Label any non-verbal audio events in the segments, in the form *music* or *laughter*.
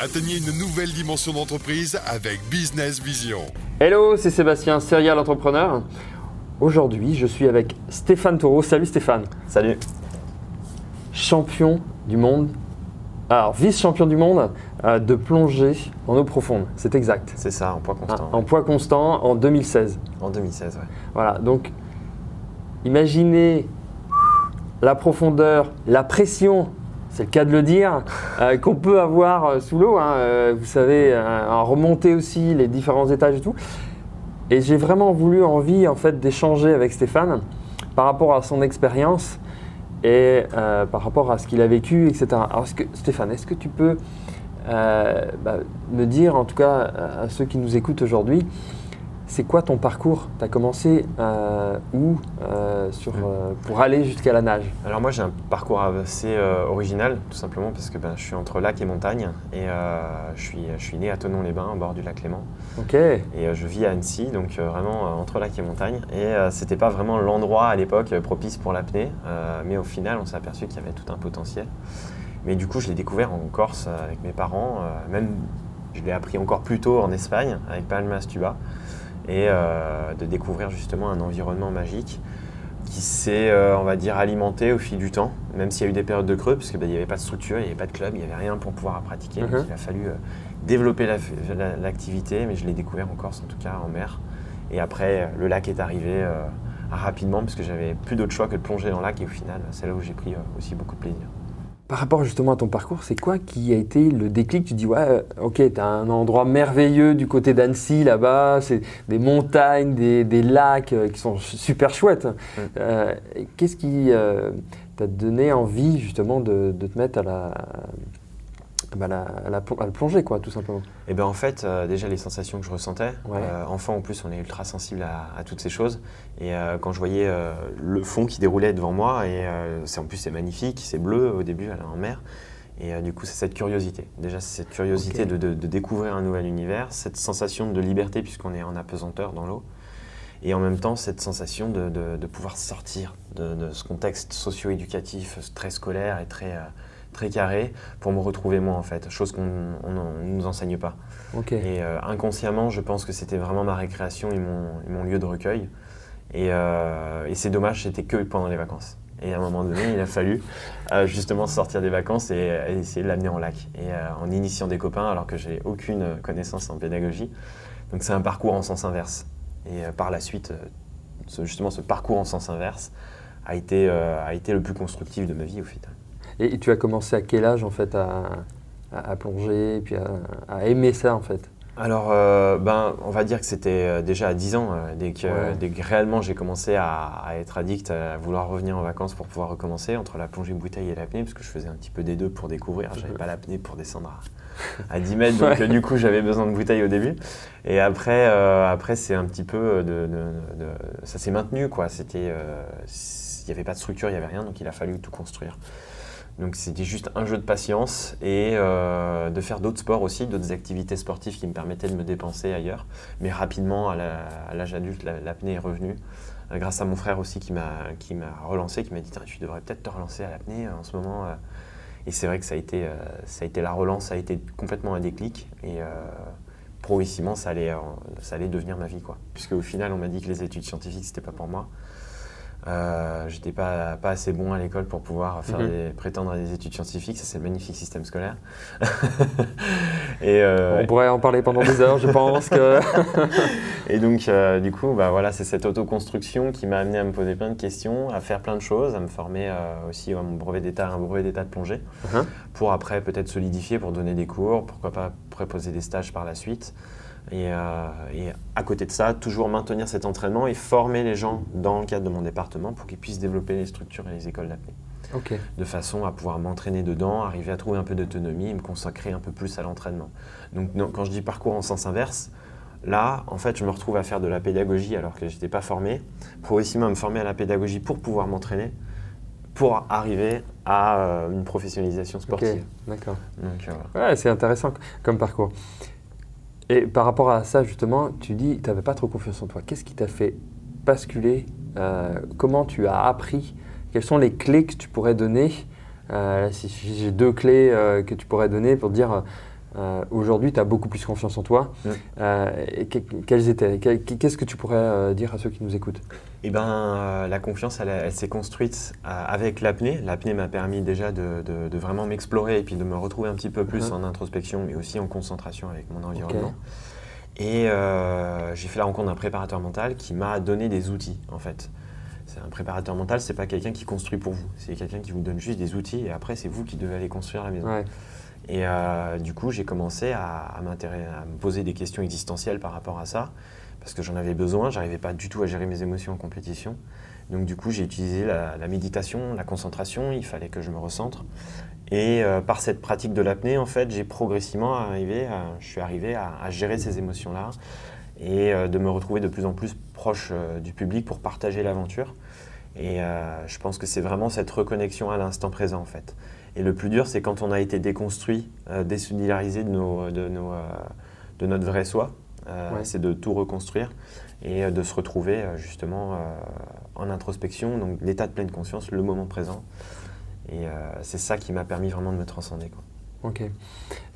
Atteignez une nouvelle dimension d'entreprise avec Business Vision. Hello, c'est Sébastien, serial entrepreneur. Aujourd'hui, je suis avec Stéphane Taureau. Salut Stéphane. Salut. Champion du monde, alors vice-champion du monde euh, de plongée en eau profonde. C'est exact. C'est ça, en poids constant. Ah, en poids constant en 2016. En 2016, ouais. Voilà, donc imaginez la profondeur, la pression, c'est le cas de le dire, euh, qu'on peut avoir euh, sous l'eau. hein, euh, vous savez, en remonter aussi les différents étages et tout. Et j'ai vraiment voulu envie en fait d'échanger avec Stéphane par rapport à son expérience et par rapport à ce qu'il a vécu, etc. Alors Stéphane, est-ce que tu peux bah, me dire, en tout cas à ceux qui nous écoutent aujourd'hui, c'est quoi ton parcours? Tu as commencé euh, où euh, sur, euh, pour aller jusqu'à la nage? Alors moi j'ai un parcours assez original, tout simplement parce que ben, je suis entre lac et montagne et je, suis, je suis né à Tonon-les-Bains, au bord du lac Léman. Ok, Et je vis à Annecy, donc vraiment entre lac et montagne. Et c'était pas vraiment l'endroit à l'époque propice pour l'apnée, mais au final on s'est aperçu qu'il y avait tout un potentiel. Mais du coup je l'ai découvert en Corse avec mes parents, même je l'ai appris encore plus tôt en Espagne avec Palmas Tuba. Et euh, de découvrir justement un environnement magique qui s'est, euh, on va dire, alimenté au fil du temps, même s'il y a eu des périodes de creux, parce qu'il n'y avait pas de structure, il n'y avait pas de club, il n'y avait rien pour pouvoir pratiquer. Donc Mhm. il a fallu euh, développer la- la- l'activité, mais je l'ai découvert en Corse, en tout cas en mer. Et après, le lac est arrivé rapidement, parce que j'avais plus d'autre choix que de plonger dans le lac, et au final, c'est là où j'ai pris aussi beaucoup de plaisir. Par rapport justement à ton parcours, c'est quoi qui a été le déclic? Tu dis, ouais, euh, ok, tu as un endroit merveilleux du côté d'Annecy, là-bas, c'est des montagnes, des, des lacs euh, qui sont super chouettes. Euh, et Qu'est-ce qui euh, t'a donné envie justement de, de te mettre à la, bah, la- à la- à le plonger, quoi, tout simplement Et ben en fait, euh, déjà les sensations que je ressentais, Ouais. euh, enfant en plus, on est ultra sensible à, à toutes ces choses. Et euh, quand je voyais le fond qui déroulait devant moi, et c'est en plus c'est magnifique, c'est bleu au début, elle est en mer. Et du coup, c'est cette curiosité. Déjà, c'est cette curiosité de, de- de découvrir un nouvel univers, cette sensation de liberté puisqu'on est en apesanteur dans l'eau. Et en même temps, cette sensation de, pouvoir sortir de, ce contexte socio-éducatif très scolaire et très, très carré pour me retrouver moi en fait, chose qu'on ne nous enseigne pas. Et euh, inconsciemment, je pense que c'était vraiment ma récréation et mon, et mon lieu de recueil. Et, euh, et c'est dommage, c'était que pendant les vacances. Et à un moment donné, il a fallu euh, justement sortir des vacances et, et essayer de l'amener en lac. Et en initiant des copains, alors que j'ai aucune connaissance en pédagogie. Donc c'est un parcours en sens inverse. Et par la suite, ce- justement, ce parcours en sens inverse a été, a été le plus constructif de ma vie au final. Et, et tu as commencé à quel âge en fait à, à- à plonger et puis à, à aimer ça en fait? Alors, euh, ben, on va dire que c'était euh, déjà à 10 ans, euh, dès, que, Ouais. dès que réellement j'ai commencé à, à être addict, à vouloir revenir en vacances pour pouvoir recommencer entre la plongée bouteille et l'apnée, parce que je faisais un petit peu des deux pour découvrir. J'avais pas l'apnée pour descendre à, à 10 mètres, donc Ouais. du coup j'avais besoin de bouteille au début. Et après, euh, après c'est un petit peu de, de- de- ça s'est maintenu quoi. C'était, il n'y avait pas de structure, il n'y avait rien, donc il a fallu tout construire. Donc c'était juste un jeu de patience et euh, de faire d'autres sports aussi, d'autres activités sportives qui me permettaient de me dépenser ailleurs. Mais rapidement, à l'âge adulte, la- l'apnée est revenue. Euh, grâce à mon frère aussi qui m'a relancé, qui m'a dit tu devrais peut-être te relancer à l'apnée euh, en ce moment. Et c'est vrai que ça a été ça a été la relance, ça a été complètement un déclic et progressivement ça allait ça allait devenir ma vie quoi. Puisque au final, on m'a dit que les études scientifiques c'était pas pour moi. Euh, J'étais pas, pas assez bon à l'école pour pouvoir faire Mhm. des- prétendre à des études scientifiques. Ça, c'est le magnifique système scolaire. *laughs* et, euh, On pourrait en parler pendant des heures, je pense que. *laughs* et donc, euh, du coup, bah, voilà, c'est cette autoconstruction qui m'a amené à me poser plein de questions, à faire plein de choses, à me former aussi à mon brevet d'état, un brevet d'état de plongée, Mhm. pour après peut-être solidifier, pour donner des cours, pourquoi pas préposer des stages par la suite. Et, euh, et à côté de ça, toujours maintenir cet entraînement et former les gens dans le cadre de mon département pour qu'ils puissent développer les structures et les écoles d'apnée de façon à pouvoir m'entraîner dedans, arriver à trouver un peu d'autonomie et me consacrer un peu plus à l'entraînement. Donc non, quand je dis parcours en sens inverse, là, en fait, je me retrouve à faire de la pédagogie alors que je n'étais pas formé, progressivement me former à la pédagogie pour pouvoir m'entraîner, pour arriver à euh, une professionnalisation sportive. d'accord. Donc, euh. Ouais, c'est intéressant comme parcours. Et par rapport à ça, justement, tu dis tu n'avais pas trop confiance en toi. Qu'est-ce qui t'a fait basculer euh, Comment tu as appris? Quelles sont les clés que tu pourrais donner Euh, j'ai deux clés euh, que tu pourrais donner pour dire Euh, Aujourd'hui, tu as beaucoup plus confiance en toi. Euh, et que- quels étaient que- Qu'est-ce que tu pourrais euh, dire à ceux qui nous écoutent? Eh euh, la confiance, elle, elle s'est construite avec l'apnée. L'apnée m'a permis déjà de, de- de vraiment m'explorer et puis de me retrouver un petit peu plus Mhm. en introspection, mais aussi en concentration avec mon environnement. Et j'ai fait la rencontre d'un préparateur mental qui m'a donné des outils, en fait. Un préparateur mental, c'est pas quelqu'un qui construit pour vous. C'est quelqu'un qui vous donne juste des outils et après, c'est vous qui devez aller construire la maison. Ouais. Et euh, du coup, j'ai commencé à, à à me poser des questions existentielles par rapport à ça, parce que j'en avais besoin. J'arrivais pas du tout à gérer mes émotions en compétition. Donc du coup, j'ai utilisé la, méditation, la concentration. Il fallait que je me recentre. Et euh, par cette pratique de l'apnée, en fait, j'ai progressivement arrivé, à- je suis arrivé à, gérer ces émotions-là et euh, de me retrouver de plus en plus proche du public pour partager l'aventure. Et euh, je pense que c'est vraiment cette reconnexion à l'instant présent, en fait. Et le plus dur, c'est quand on a été déconstruit, euh, désolidarisé de, nos, de, nos, euh, de notre vrai soi. Euh, Ouais. C'est de tout reconstruire et de se retrouver justement en introspection, donc l'état de pleine conscience, le moment présent. Et c'est ça qui m'a permis vraiment de me transcender. Quoi. Ok. Et,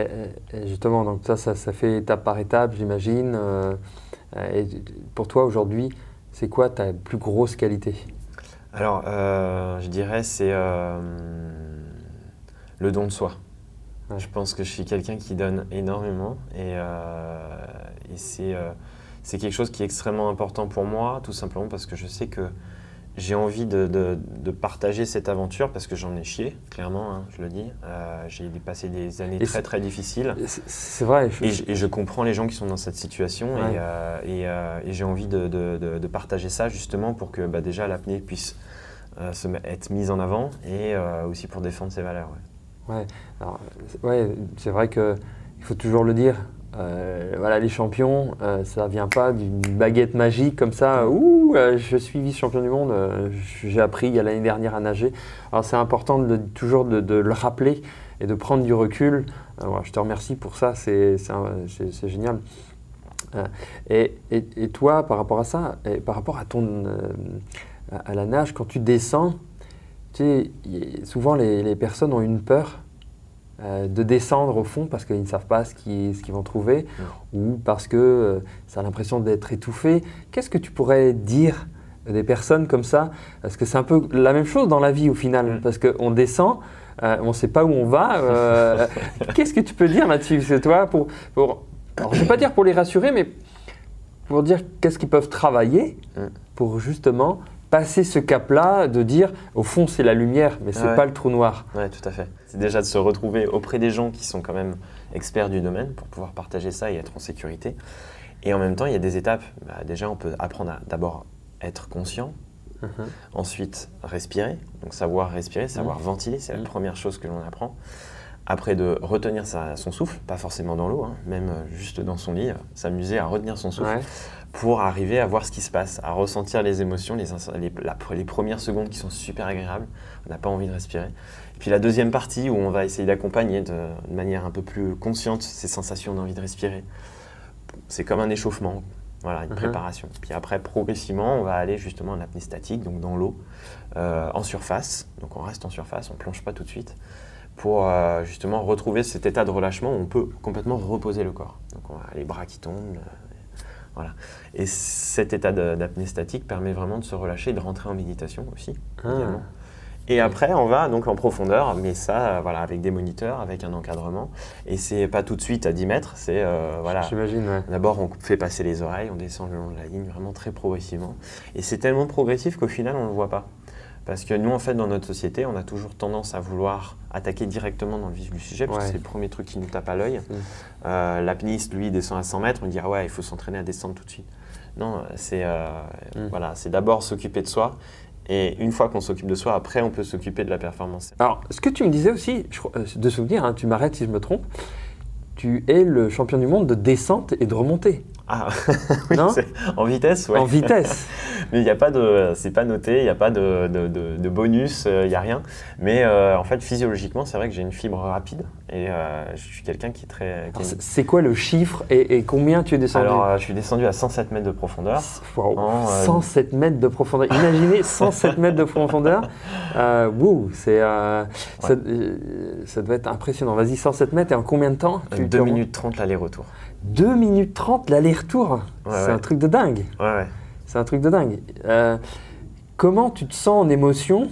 et- et justement, donc ça, ça, ça fait étape par étape, j'imagine. et pour toi, aujourd'hui, c'est quoi ta plus grosse qualité? Alors, euh, je dirais, c'est euh, le don de soi. Ouais. Je pense que je suis quelqu'un qui donne énormément et, euh, et c'est euh, c'est quelque chose qui est extrêmement important pour moi, tout simplement parce que je sais que j'ai envie de, de- de partager cette aventure parce que j'en ai chié, clairement, hein, je le dis. Euh, j'ai passé des années Et très très difficiles. C'est- vrai. je- Et je, et je comprends les gens qui sont dans cette situation Ouais. et, euh, et, euh, et j'ai envie de, de- partager ça justement pour que bah, déjà l'apnée puisse euh, se être mise en avant et aussi pour défendre ses valeurs. ouais. Ouais, c'est- ouais, c'est vrai que il faut toujours le dire. Euh, voilà, les champions, euh, ça vient pas d'une baguette magique comme ça. Ouh, euh, je suis vice-champion du monde. euh, J'ai appris il y a l'année dernière à nager. Alors c'est important toujours de, le rappeler et de prendre du recul. Je te remercie pour ça. C'est génial. Et, et- toi, par rapport à ça, par rapport à ton à à la nage, quand tu descends, tu sais, souvent les, les personnes ont une peur euh, de descendre au fond parce qu'ils ne savent pas ce qu'ils vont trouver ou parce que euh, ça a l'impression d'être étouffé. Qu'est-ce que tu pourrais dire des personnes comme ça? Parce que c'est un peu la même chose dans la vie au final, Mm. parce qu'on descend, euh, on ne sait pas où on va. *laughs* Qu'est-ce que tu peux dire là-dessus? C'est toi pour, pour alors, je ne vais pas dire pour les rassurer, mais pour dire qu'est-ce qu'ils peuvent travailler Mm. pour justement passer ce cap-là de dire au fond c'est la lumière, mais c'est Ouais. pas le trou noir. Ouais, tout à fait. C'est déjà de se retrouver auprès des gens qui sont quand même experts du domaine pour pouvoir partager ça et être en sécurité. Et en même temps, il y a des étapes. Bah, déjà, on peut apprendre à d'abord être conscient, Mhm. Ensuite, respirer. Donc savoir respirer, savoir ventiler, c'est la Mhm. première chose que l'on apprend. Après, de retenir sa- son souffle, pas forcément dans l'eau, hein, même juste dans son lit, euh, s'amuser à retenir son souffle Ouais. Pour arriver à voir ce qui se passe, à ressentir les émotions, les, ins- les- la- les premières secondes qui sont super agréables. On n'a pas envie de respirer. Et puis la deuxième partie où on va essayer d'accompagner de, de manière un peu plus consciente ces sensations d'envie de respirer. C'est comme un échauffement, voilà, une Mhm. préparation. Puis après, progressivement, on va aller justement en apnée statique, donc dans l'eau, euh, en surface. Donc on reste en surface, on ne plonge pas tout de suite, pour euh, justement retrouver cet état de relâchement où on peut complètement reposer le corps. Donc on a les bras qui tombent, voilà. Et cet état d'apnée statique permet vraiment de se relâcher et de rentrer en méditation aussi. Ah. Et après, on va donc en profondeur, mais ça, euh, voilà, avec des moniteurs, avec un encadrement. Et c'est pas tout de suite à 10 mètres, c'est euh, voilà. J'imagine, ouais. D'abord, on fait passer les oreilles, on descend le long de la ligne, vraiment très progressivement. Et c'est tellement progressif qu'au final, on ne le voit pas. Parce que nous, en fait, dans notre société, on a toujours tendance à vouloir attaquer directement dans le vif du sujet, parce Ouais. que c'est le premier truc qui nous tape à l'œil. Mm. Euh, L'apniste, lui, descend à 100 mètres, on dit ah ouais, il faut s'entraîner à descendre tout de suite. Non, c'est euh, Mm. voilà, c'est d'abord s'occuper de soi. Et une fois qu'on s'occupe de soi, après, on peut s'occuper de la performance. Alors, ce que tu me disais aussi, je euh, de souvenir, hein, tu m'arrêtes si je me trompe, tu es le champion du monde de descente et de remontée, Ah, *laughs* oui, non en vitesse, ouais. En vitesse. *laughs* Mais il n'y a pas de, c'est pas noté, il n'y a pas de, de- de- de bonus, euh, il n'y a rien. Mais euh, en fait, physiologiquement, c'est vrai que j'ai une fibre rapide et euh, je suis quelqu'un qui est très. qui c'est- quoi le chiffre et, et combien tu es descendu Alors, je suis descendu à 107 mètres de profondeur. Waouh, en, euh, 107 mètres de profondeur. Imaginez 107 mètres de profondeur. *laughs* Wouh, c'est, ça, ça doit être impressionnant. Vas-y, 107 mètres et en combien de temps tu- tu 2 tu minutes 30 l'aller-retour. 2 minutes 30 l'aller-retour. Ouais, c'est ouais. un truc de dingue. Ouais, ouais. C'est un truc de dingue. Euh, comment tu te sens en émotion?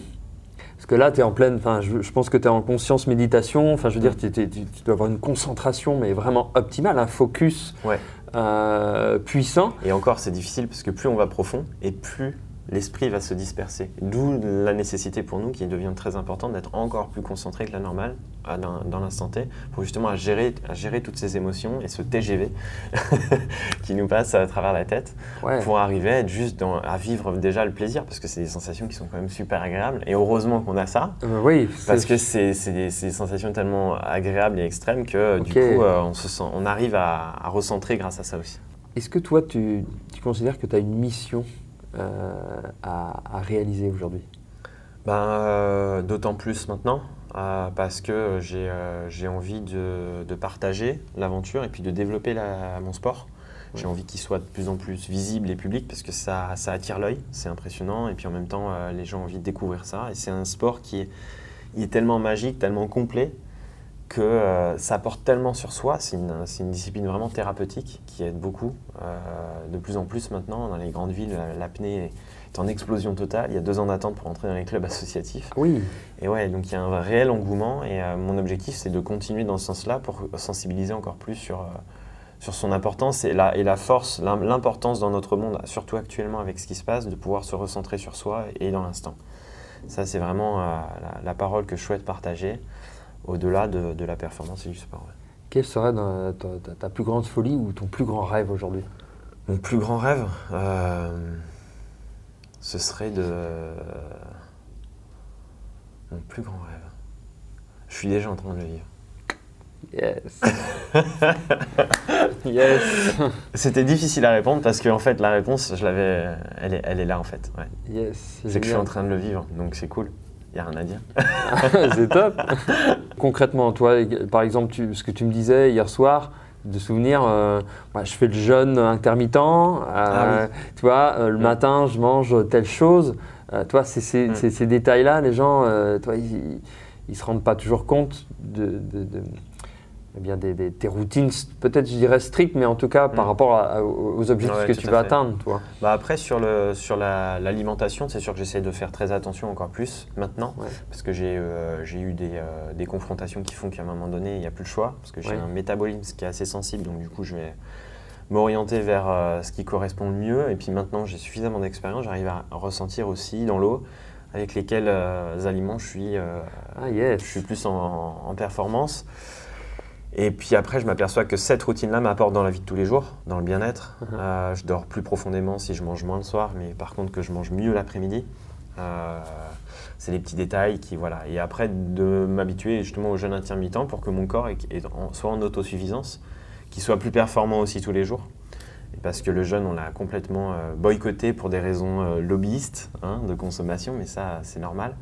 Parce que là, tu es en pleine. Enfin, je, je pense que tu es en conscience méditation. Enfin, je veux dire, t'es- tu, tu dois avoir une concentration, mais vraiment optimale, un focus Ouais. euh, puissant. Et encore, c'est difficile parce que plus on va profond et plus l'esprit va se disperser. D'où la nécessité pour nous, qui devient très importante, d'être encore plus concentré que la normale dans, dans l'instant T, pour justement à gérer, à gérer toutes ces émotions et ce TGV *laughs* qui nous passe à travers la tête, Ouais. pour arriver à être juste dans, à vivre déjà le plaisir, parce que c'est des sensations qui sont quand même super agréables. Et heureusement qu'on a ça, Euh, oui, parce que c'est des, des sensations tellement agréables et extrêmes que du coup, euh, on, se sent, on arrive à, à recentrer grâce à ça aussi. Est-ce que toi, tu, tu considères que tu as une mission à, à réaliser aujourd'hui Ben, euh, D'autant plus maintenant, euh, parce que j'ai euh, envie de, de partager l'aventure et puis de développer la- mon sport. J'ai envie qu'il soit de plus en plus visible et public parce que ça, ça attire l'œil, c'est impressionnant. Et puis en même temps, euh, les gens ont envie de découvrir ça. Et c'est un sport qui est, il est tellement magique, tellement complet que euh, ça apporte tellement sur soi. C'est une, discipline vraiment thérapeutique qui aide beaucoup. Euh, de plus en plus maintenant, dans les grandes villes, euh, l'apnée est en explosion totale. Il y a deux ans d'attente pour entrer dans les clubs *laughs* associatifs. Oui. Et ouais, donc il y a un réel engouement. Et euh, mon objectif, c'est de continuer dans ce sens-là pour sensibiliser encore plus sur, sur son importance et la, et la force, l'im- l'importance dans notre monde, surtout actuellement avec ce qui se passe, de pouvoir se recentrer sur soi et dans l'instant. Ça, c'est vraiment la, la parole que je souhaite partager au-delà de, de la performance et du sport. ouais. Quelle serait ta, ta- ta plus grande folie ou ton plus grand rêve aujourd'hui? Mon plus grand rêve, euh, ce serait de. Mon plus grand rêve. Je suis déjà en train de le vivre. Yes. *laughs* yes. C'était difficile à répondre parce que en fait la réponse, je l'avais, elle est, elle est là en fait. ouais. Yes. C'est que je suis en train de le vivre, donc c'est cool. Il a rien à dire. *laughs* c'est top. Concrètement, toi, par exemple, tu- ce que tu me disais hier soir, de souvenirs, euh, moi, je fais le jeûne intermittent. euh, Ah Tu vois, euh, le matin, je mange telle chose. Toi, c'est ces, détails-là, les gens, toi, ils, ils se rendent pas toujours compte de, de- de- eh bien, des, des- tes routines, peut-être je dirais strictes, mais en tout cas par Mm. rapport à- aux objectifs Ouais, que tu veux fait. atteindre, toi. Bah après sur le sur la- l'alimentation, c'est sûr que j'essaie de faire très attention encore plus maintenant Ouais. parce que j'ai euh, j'ai eu des, euh, des confrontations qui font qu'à un moment donné il n'y a plus le choix parce que j'ai Ouais. un métabolisme qui est assez sensible donc du coup je vais m'orienter vers euh, ce qui correspond le mieux et puis maintenant j'ai suffisamment d'expérience, j'arrive à ressentir aussi dans l'eau avec lesquels aliments je suis Ah, yes. je suis plus en, en performance. Et puis après, je m'aperçois que cette routine-là m'apporte dans la vie de tous les jours, dans le bien-être. Mhm. Euh, je dors plus profondément si je mange moins le soir, mais par contre que je mange mieux l'après-midi. Euh, c'est les petits détails qui voilà. Et après de m'habituer justement au jeûne intermittent pour que mon corps est- est en- soit en autosuffisance, qu'il soit plus performant aussi tous les jours. Et parce que le jeûne, on l'a complètement euh, boycotté pour des raisons lobbyistes hein, de consommation, mais ça c'est normal.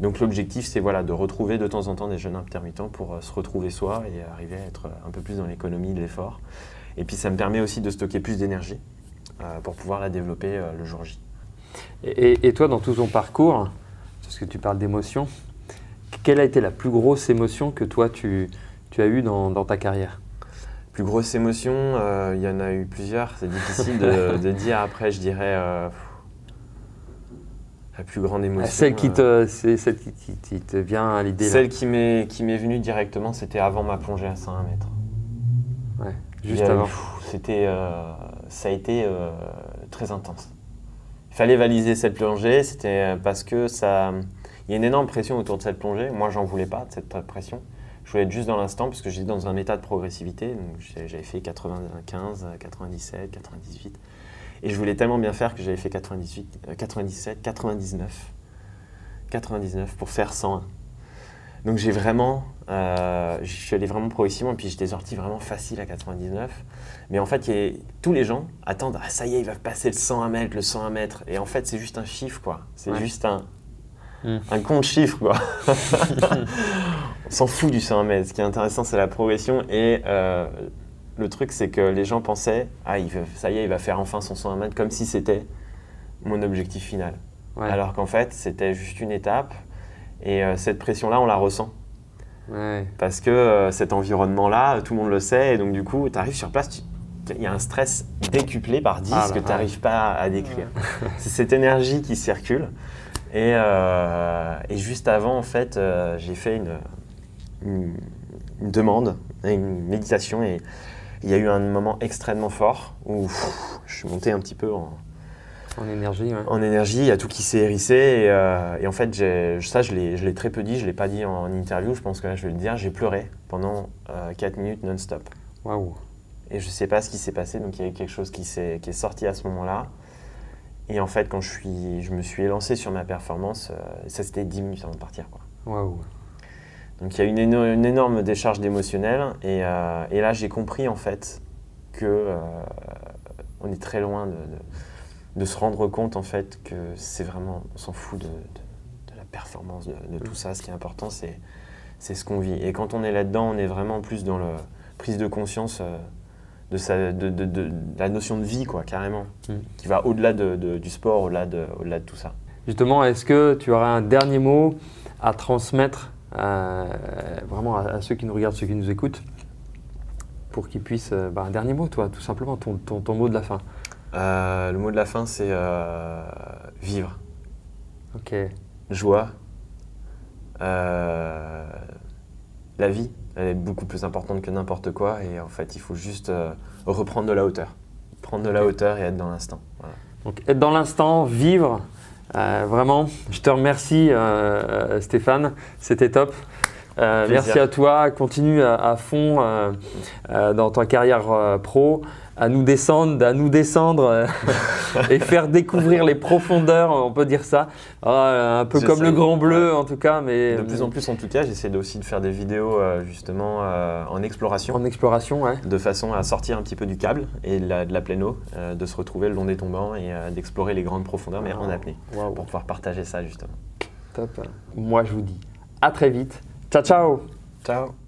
Donc l'objectif, c'est voilà, de retrouver de temps en temps des jeûnes intermittents pour euh, se retrouver soi et arriver à être euh, un peu plus dans l'économie de l'effort. Et puis ça me permet aussi de stocker plus d'énergie euh, pour pouvoir la développer le jour J. Et, toi, dans tout ton parcours, parce que tu parles d'émotion, quelle a été la plus grosse émotion que toi tu, tu as eue dans, dans ta carrière? Plus grosse émotion, euh, il y en a eu plusieurs. C'est difficile de, *laughs* de dire. Après, je dirais euh, la plus grande émotion. Celle qui euh, te, c'est celle qui, qui- qui te vient à l'idée. là. Celle qui m'est qui m'est venue directement, c'était avant ma plongée à 101 mètres. Ouais, juste avant. pff, C'était, euh, ça a été euh, très intense. Il fallait valiser cette plongée, c'était parce que ça, il y a une énorme pression autour de cette plongée. Moi, j'en voulais pas de cette pression. Je voulais être juste dans l'instant parce que j'étais dans un état de progressivité. Donc, j'avais fait 95, 97, 98, et je voulais tellement bien faire que j'avais fait 98, euh, 97, 99, 99 pour faire 101. Donc j'ai vraiment, euh, je suis allé vraiment progressivement et puis j'étais sorti vraiment facile à 99. Mais en fait, a- tous les gens attendent, ah ça y est, il va passer le 101 mètres, le 101 mètres. Et en fait, c'est juste un chiffre, quoi. C'est Ouais. juste un, Mm. un compte chiffre, quoi. *laughs* On s'en fout du 101 mètres. Ce qui est intéressant, c'est la progression. Et euh, le truc, c'est que les gens pensaient, ah il ça y est, il va faire enfin son 101 mètres, comme si c'était mon objectif final. Ouais. Alors qu'en fait, c'était juste une étape. Et euh, cette pression-là, on la ressent. Ouais. Parce que euh, cet environnement-là, tout le monde le sait, et donc du coup, tu arrives sur place, il y a un stress décuplé par 10 Ah que tu n'arrives pas à décrire. *laughs* C'est cette énergie qui circule. Et, euh, et juste avant, en fait, j'ai fait une, une, une demande, une méditation, et il y a eu un moment extrêmement fort où pff, je suis monté un petit peu en, En énergie, ouais. en énergie, il y a tout qui s'est hérissé. Et, euh, et en fait, ça, je l'ai très peu dit, je ne l'ai pas dit en interview, je pense que là, je vais le dire. J'ai pleuré pendant 4 minutes non-stop. Waouh. Et je ne sais pas ce qui s'est passé, donc il y a eu quelque chose qui, est sorti à ce moment-là. Et en fait, quand je, suis, je me suis élancé sur ma performance, euh, ça c'était 10 minutes avant de partir. Waouh. Donc il y a une, éno- une énorme décharge d'émotionnel. Et, euh, et là, j'ai compris en fait que euh, on est très loin de, de- de se rendre compte en fait que c'est vraiment, on s'en fout de, la performance, de, tout ça. Ce qui est important, c'est, c'est ce qu'on vit. Et quand on est là-dedans, on est vraiment plus dans la prise de conscience euh, de, sa, la notion de vie, quoi, carrément, Mm. qui va au-delà de- de- du sport, au-delà de, au-delà de tout ça. Justement, est-ce que tu aurais un dernier mot à transmettre vraiment à, à ceux qui nous regardent, ceux qui nous écoutent, pour qu'ils puissent. euh, bah, un dernier mot, toi, tout simplement, ton, ton- ton mot de la fin. Euh, le mot de la fin, c'est euh, vivre. Ok. joie. Euh, la vie, elle est beaucoup plus importante que n'importe quoi et en fait, il faut juste reprendre de la hauteur. Prendre de la hauteur et être dans l'instant. Voilà. Donc, être dans l'instant, vivre. Euh, vraiment, je te remercie, euh, Stéphane. C'était top. Euh, merci à toi. Continue à, à fond euh, euh, dans ta carrière pro, à nous descendre, à nous descendre *laughs* et faire découvrir les profondeurs, on peut dire ça. Ah, un peu comme le grand bleu, en tout cas, mais De plus en plus, en tout cas, j'essaie aussi de faire des vidéos justement en exploration. en exploration, ouais. De façon à sortir un petit peu du câble et de la, de la pleine eau, de se retrouver le long des tombants et d'explorer les grandes profondeurs, mais en apnée, Waouh, pour pouvoir partager ça justement. top. Moi, je vous dis à très vite. Chao, chao. Chao.